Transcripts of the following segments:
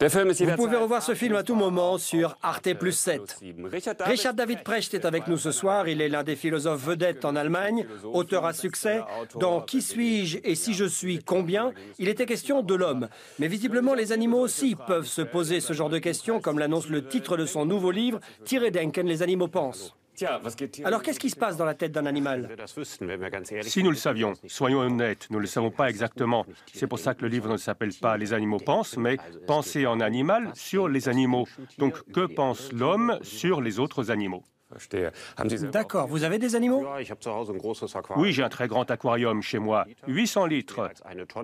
Vous pouvez revoir ce film à tout moment sur Arte plus 7. Richard David Precht est avec nous ce soir. Il est l'un des philosophes vedettes en Allemagne, auteur à succès. Dans Qui suis-je et si je suis combien? Il était question de l'homme. Mais visiblement, les animaux aussi peuvent se poser ce genre de questions, comme l'annonce le titre de son nouveau livre, Tiré Denken, les animaux pensent. Alors qu'est-ce qui se passe dans la tête d'un animal Si nous le savions, soyons honnêtes, nous ne le savons pas exactement. C'est pour ça que le livre ne s'appelle pas Les animaux pensent, mais Penser en animal sur les animaux. Donc que pense l'homme sur les autres animaux D'accord, vous avez des animaux? Oui, j'ai un très grand aquarium chez moi, 800 litres.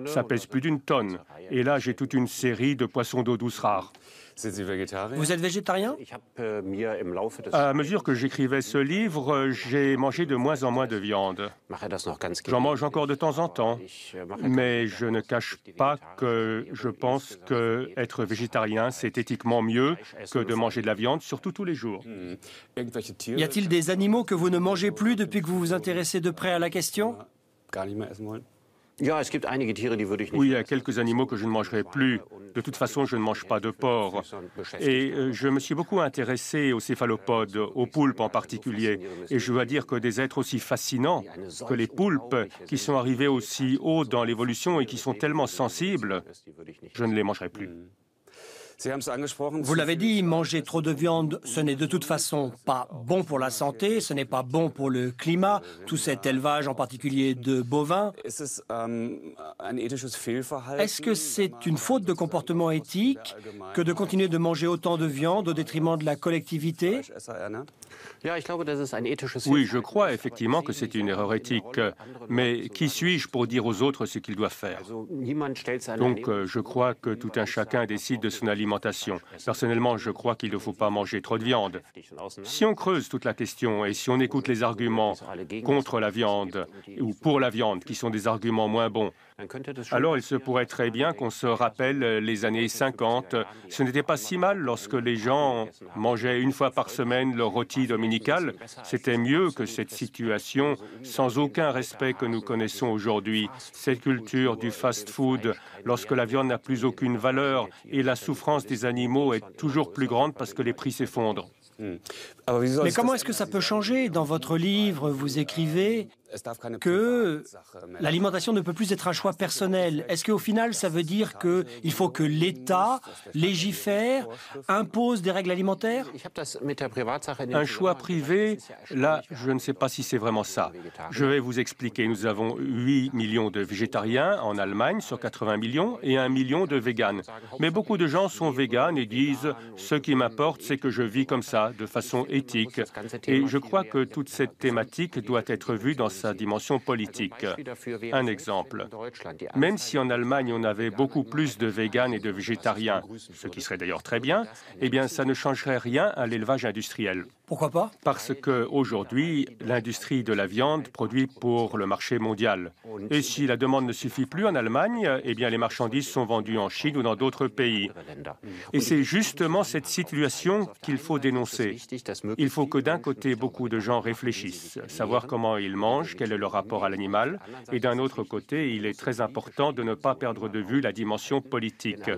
Ça pèse plus d'une tonne. Et là, j'ai toute une série de poissons d'eau douce rares. Vous êtes végétarien? Äh, À mesure que j'écrivais ce livre, j'ai mangé de moins en moins de viande. J'en mange encore de temps en temps, äh, mais je ne cache pas que je pense que être végétarien, c'est éthiquement mieux que de manger de la viande, surtout tous les jours. Y a-t-il des animaux que vous ne mangez plus depuis que vous vous intéressez de près à la question? Oui, il y a quelques animaux que je ne mangerai plus. De toute façon, je ne mange pas de porc. Et euh, je me suis beaucoup intéressé aux céphalopodes, aux poulpes en particulier. Et je dois dire que des êtres aussi fascinants que les poulpes, qui sont arrivés aussi haut dans l'évolution et qui sont tellement sensibles, je ne les mangerai plus. Vous l'avez dit, manger trop de viande, ce n'est de toute façon pas bon pour la santé, ce n'est pas bon pour le climat, tout cet élevage en particulier de bovins. Est-ce que c'est une faute de comportement éthique que de continuer de manger autant de viande au détriment de la collectivité? Oui, je crois effectivement que c'est une erreur éthique. Mais qui suis-je pour dire aux autres ce qu'ils doivent faire? Donc, euh, je crois que tout un chacun décide de son alimentation. Personnellement, je crois qu'il ne faut pas manger trop de viande. Si on creuse toute la question et si on écoute les arguments contre la viande ou pour la viande, qui sont des arguments moins bons, alors il se pourrait très bien qu'on se rappelle les années 50. Ce n'était pas si mal lorsque les gens mangeaient une fois par semaine leur rôti dominical. C'était mieux que cette situation sans aucun respect que nous connaissons aujourd'hui. Cette culture du fast-food, lorsque la viande n'a plus aucune valeur et la souffrance des animaux est toujours plus grande parce que les prix s'effondrent. Mais comment est-ce que ça peut changer? Dans votre livre, vous écrivez que l'alimentation ne peut plus être un choix personnel. Est-ce qu'au final, ça veut dire qu'il faut que l'État légifère, impose des règles alimentaires? Un choix privé, là, je ne sais pas si c'est vraiment ça. Je vais vous expliquer. Nous avons 8 millions de végétariens en Allemagne sur 80 millions et 1 million de véganes. Mais beaucoup de gens sont véganes et disent ce qui m'importe, c'est que je vis comme ça, de façon éthique. Et je crois que toute cette thématique doit être vue dans sa dimension politique. Un exemple. Même si en Allemagne on avait beaucoup plus de véganes et de végétariens, ce qui serait d'ailleurs très bien, eh bien ça ne changerait rien à l'élevage industriel. Pourquoi pas? Parce qu'aujourd'hui, l'industrie de la viande produit pour le marché mondial. Et si la demande ne suffit plus en Allemagne, eh bien les marchandises sont vendues en Chine ou dans d'autres pays. Et c'est justement cette situation qu'il faut dénoncer. Il faut que d'un côté, beaucoup de gens réfléchissent, savoir comment ils mangent, quel est leur rapport à l'animal, et d'un autre côté, il est très important de ne pas perdre de vue la dimension politique,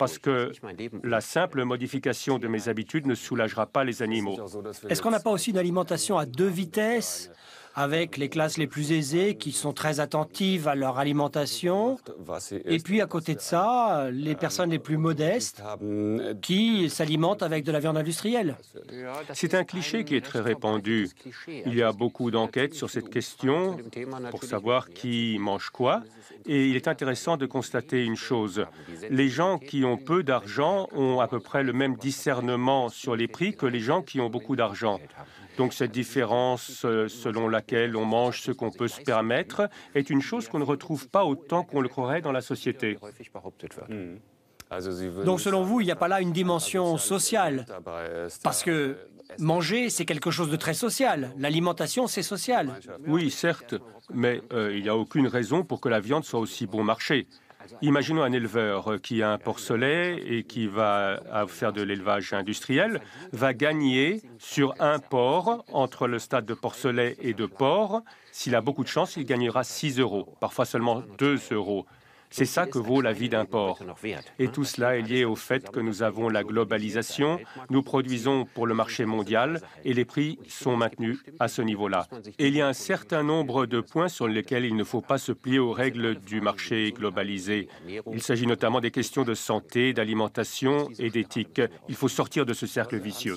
parce que la simple modification de mes habitudes ne soulagera pas les animaux. Est-ce qu'on n'a pas aussi une alimentation à deux vitesses? Avec les classes les plus aisées qui sont très attentives à leur alimentation, et puis à côté de ça, les personnes les plus modestes qui s'alimentent avec de la viande industrielle. C'est un cliché qui est très répandu. Il y a beaucoup d'enquêtes sur cette question pour savoir qui mange quoi, et il est intéressant de constater une chose. Les gens qui ont peu d'argent ont à peu près le même discernement sur les prix que les gens qui ont beaucoup d'argent. Donc cette différence euh, selon laquelle on mange ce qu'on peut se permettre est une chose qu'on ne retrouve pas autant qu'on le croirait dans la société. Donc selon vous, il n'y a pas là une dimension sociale Parce que manger, c'est quelque chose de très social. L'alimentation, c'est social. Oui, certes, mais euh, il n'y a aucune raison pour que la viande soit aussi bon marché. Imaginons un éleveur qui a un porcelet et qui va faire de l'élevage industriel, va gagner sur un porc entre le stade de porcelet et de porc. S'il a beaucoup de chance, il gagnera 6 euros, parfois seulement 2 euros. C'est ça que vaut la vie d'un porc. Et tout cela est lié au fait que nous avons la globalisation, nous produisons pour le marché mondial et les prix sont maintenus à ce niveau-là. Et il y a un certain nombre de points sur lesquels il ne faut pas se plier aux règles du marché globalisé. Il s'agit notamment des questions de santé, d'alimentation et d'éthique. Il faut sortir de ce cercle vicieux.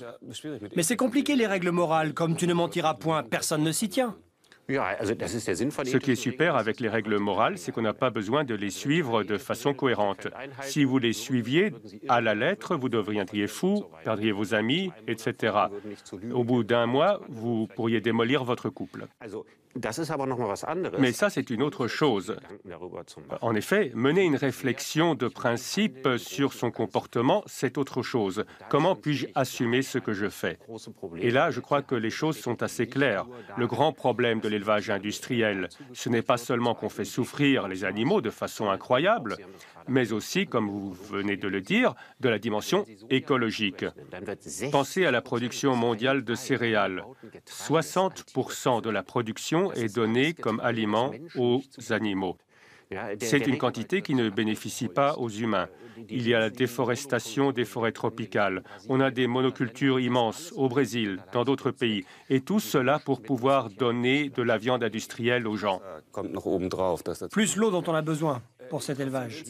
Mais c'est compliqué les règles morales, comme tu ne mentiras point, personne ne s'y tient. Ce qui est super avec les règles morales, c'est qu'on n'a pas besoin de les suivre de façon cohérente. Si vous les suiviez à la lettre, vous deviendriez fou, perdriez vos amis, etc. Au bout d'un mois, vous pourriez démolir votre couple. Mais ça, c'est une autre chose. En effet, mener une réflexion de principe sur son comportement, c'est autre chose. Comment puis-je assumer ce que je fais? Et là, je crois que les choses sont assez claires. Le grand problème de l'élevage industriel, ce n'est pas seulement qu'on fait souffrir les animaux de façon incroyable, mais aussi, comme vous venez de le dire, de la dimension écologique. Pensez à la production mondiale de céréales. 60 de la production est donnée comme aliment aux animaux. C'est une quantité qui ne bénéficie pas aux humains. Il y a la déforestation des forêts tropicales. On a des monocultures immenses au Brésil, dans d'autres pays. Et tout cela pour pouvoir donner de la viande industrielle aux gens. Plus l'eau dont on a besoin pour cet élevage.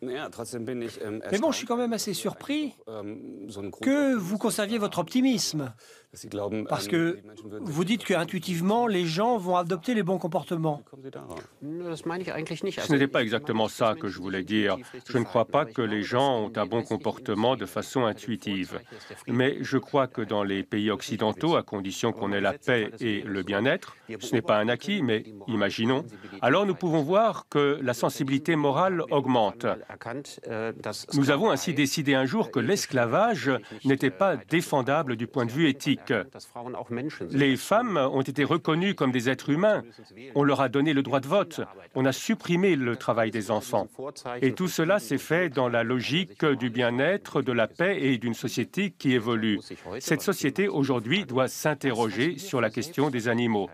Mais bon, je suis quand même assez surpris que vous conserviez votre optimisme. Parce que vous dites qu'intuitivement, les gens vont adopter les bons comportements. Ce n'était pas exactement ça que je voulais dire. Je ne crois pas que les gens ont un bon comportement de façon intuitive. Mais je crois que dans les pays occidentaux, à condition qu'on ait la paix et le bien-être, ce n'est pas un acquis, mais imaginons, alors nous pouvons voir que la sensibilité morale augmente. Nous avons ainsi décidé un jour que l'esclavage n'était pas défendable du point de vue éthique. Les femmes ont été reconnues comme des êtres humains. On leur a donné le droit de vote. On a supprimé le travail des enfants. Et tout cela s'est fait dans la logique du bien-être, de la paix et d'une société qui évolue. Cette société, aujourd'hui, doit s'interroger sur la question des animaux.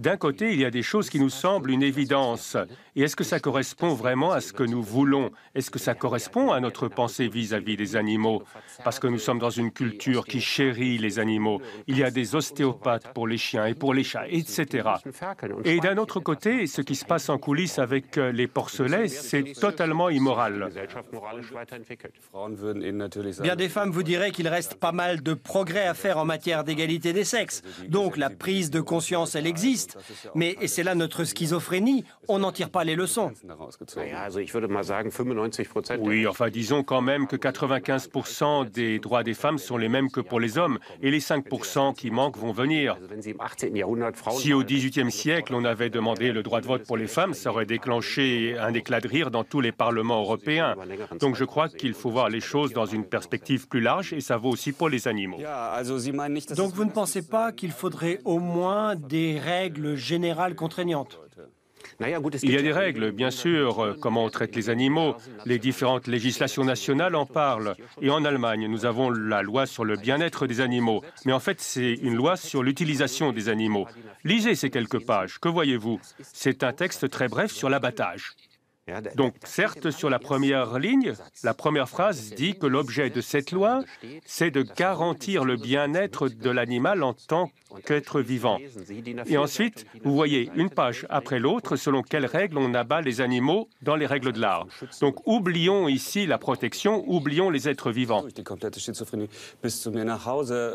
D'un côté, il y a des choses qui nous semblent une évidence. Et est-ce que ça correspond vraiment à ce que nous voulons? Est-ce que ça correspond à notre pensée vis-à-vis -vis des animaux? Parce que nous sommes dans une culture qui chérit les animaux il y a des ostéopathes pour les chiens et pour les chats, etc. Et d'un autre côté, ce qui se passe en coulisses avec euh, les porcelets, c'est totalement immoral. Bien des femmes vous diraient qu'il reste pas mal de progrès à faire en matière d'égalité des sexes. Donc la prise de conscience, elle existe. Mais, c'est là notre schizophrénie, on n'en tire pas les leçons. Oui, enfin disons quand même que 95% des droits des femmes sont les mêmes que pour les hommes. Et les 5% qui manquent vont venir. Si au XVIIIe siècle, on avait demandé le droit de vote pour les femmes, ça aurait déclenché un éclat de rire dans tous les parlements européens. Donc je crois qu'il faut voir les choses dans une perspective plus large et ça vaut aussi pour les animaux. Donc vous ne pensez pas qu'il faudrait au moins des règles générales contraignantes? Il y a des règles, bien sûr, euh, comment on traite les animaux. Les différentes législations nationales en parlent. Et en Allemagne, nous avons la loi sur le bien-être des animaux. Mais en fait, c'est une loi sur l'utilisation des animaux. Lisez ces quelques pages. Que voyez-vous? C'est un texte très bref sur l'abattage. Donc, certes, sur la première ligne, la première phrase dit que l'objet de cette loi, c'est de garantir le bien-être de l'animal en tant qu'être vivant. Et ensuite, vous voyez une page après l'autre selon quelles règles on abat les animaux dans les règles de l'art. Donc, oublions ici la protection, oublions les êtres vivants.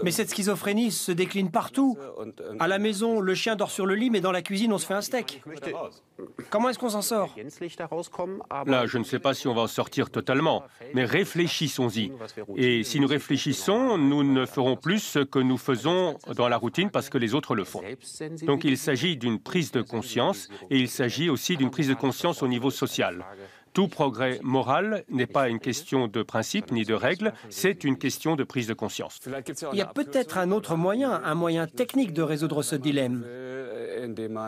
Mais cette schizophrénie se décline partout. À la maison, le chien dort sur le lit, mais dans la cuisine, on se fait un steak. Comment est-ce qu'on s'en sort? Là, je ne sais pas si on va en sortir totalement, mais réfléchissons-y. Et si nous réfléchissons, nous ne ferons plus ce que nous faisons dans la routine parce que les autres le font. Donc il s'agit d'une prise de conscience et il s'agit aussi d'une prise de conscience au niveau social. Tout progrès moral n'est pas une question de principe ni de règles, c'est une question de prise de conscience. Il y a peut-être un autre moyen, un moyen technique de résoudre ce dilemme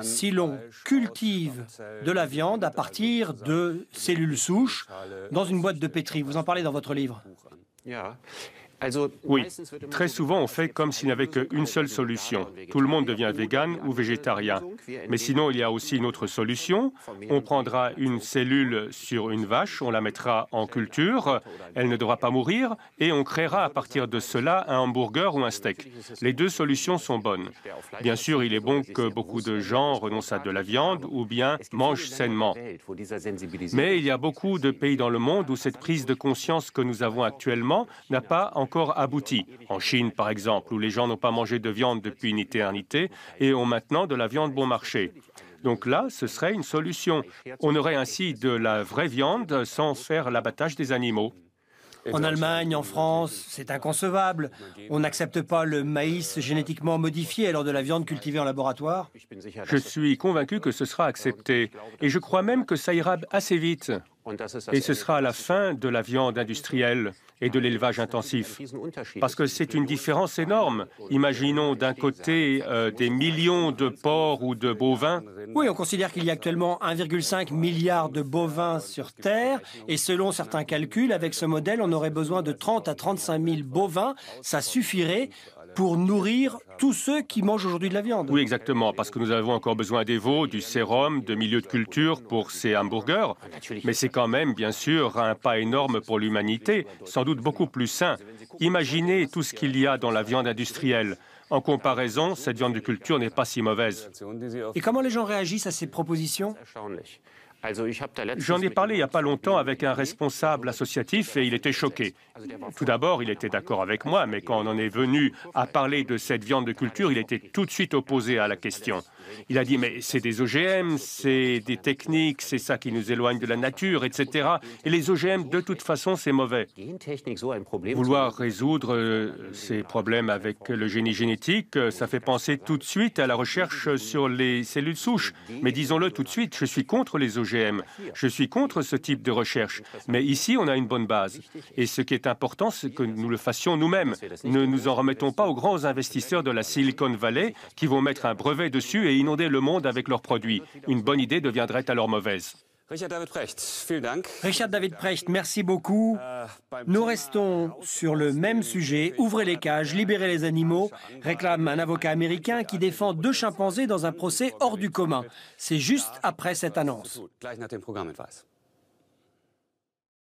si l'on cultive de la viande à partir de cellules souches dans une boîte de pétri. Vous en parlez dans votre livre. Oui, très souvent on fait comme s'il n'y avait qu'une seule solution. Tout le monde devient vegan ou végétarien. Mais sinon, il y a aussi une autre solution. On prendra une cellule sur une vache, on la mettra en culture, elle ne devra pas mourir, et on créera à partir de cela un hamburger ou un steak. Les deux solutions sont bonnes. Bien sûr, il est bon que beaucoup de gens renoncent à de la viande ou bien mangent sainement. Mais il y a beaucoup de pays dans le monde où cette prise de conscience que nous avons actuellement n'a pas encore abouti. En Chine, par exemple, où les gens n'ont pas mangé de viande depuis une éternité et ont maintenant de la viande bon marché. Donc là, ce serait une solution. On aurait ainsi de la vraie viande sans faire l'abattage des animaux. En Allemagne, en France, c'est inconcevable. On n'accepte pas le maïs génétiquement modifié alors de la viande cultivée en laboratoire. Je suis convaincu que ce sera accepté. Et je crois même que ça ira assez vite. Et ce sera la fin de la viande industrielle et de l'élevage intensif. Parce que c'est une différence énorme. Imaginons d'un côté euh, des millions de porcs ou de bovins. Oui, on considère qu'il y a actuellement 1,5 milliard de bovins sur Terre. Et selon certains calculs, avec ce modèle, on aurait besoin de 30 à 35 000 bovins. Ça suffirait pour nourrir tous ceux qui mangent aujourd'hui de la viande. Oui, exactement, parce que nous avons encore besoin des veaux, du sérum, de milieux de culture pour ces hamburgers. Mais c'est quand même, bien sûr, un pas énorme pour l'humanité, sans doute beaucoup plus sain. Imaginez tout ce qu'il y a dans la viande industrielle. En comparaison, cette viande de culture n'est pas si mauvaise. Et comment les gens réagissent à ces propositions? J'en ai parlé il n'y a pas longtemps avec un responsable associatif et il était choqué. Tout d'abord, il était d'accord avec moi, mais quand on en est venu à parler de cette viande de culture, il était tout de suite opposé à la question. Il a dit, mais c'est des OGM, c'est des techniques, c'est ça qui nous éloigne de la nature, etc. Et les OGM, de toute façon, c'est mauvais. Vouloir résoudre euh, ces problèmes avec le génie génétique, euh, ça fait penser tout de suite à la recherche sur les cellules souches. Mais disons-le tout de suite, je suis contre les OGM. Je suis contre ce type de recherche. Mais ici, on a une bonne base. Et ce qui est important, c'est que nous le fassions nous-mêmes. Ne nous en remettons pas aux grands investisseurs de la Silicon Valley qui vont mettre un brevet dessus et inonder le monde avec leurs produits. Une bonne idée deviendrait alors mauvaise. Richard David Precht, Richard David Precht, merci beaucoup. Nous restons sur le même sujet. Ouvrez les cages, libérez les animaux, réclame un avocat américain qui défend deux chimpanzés dans un procès hors du commun. C'est juste après cette annonce.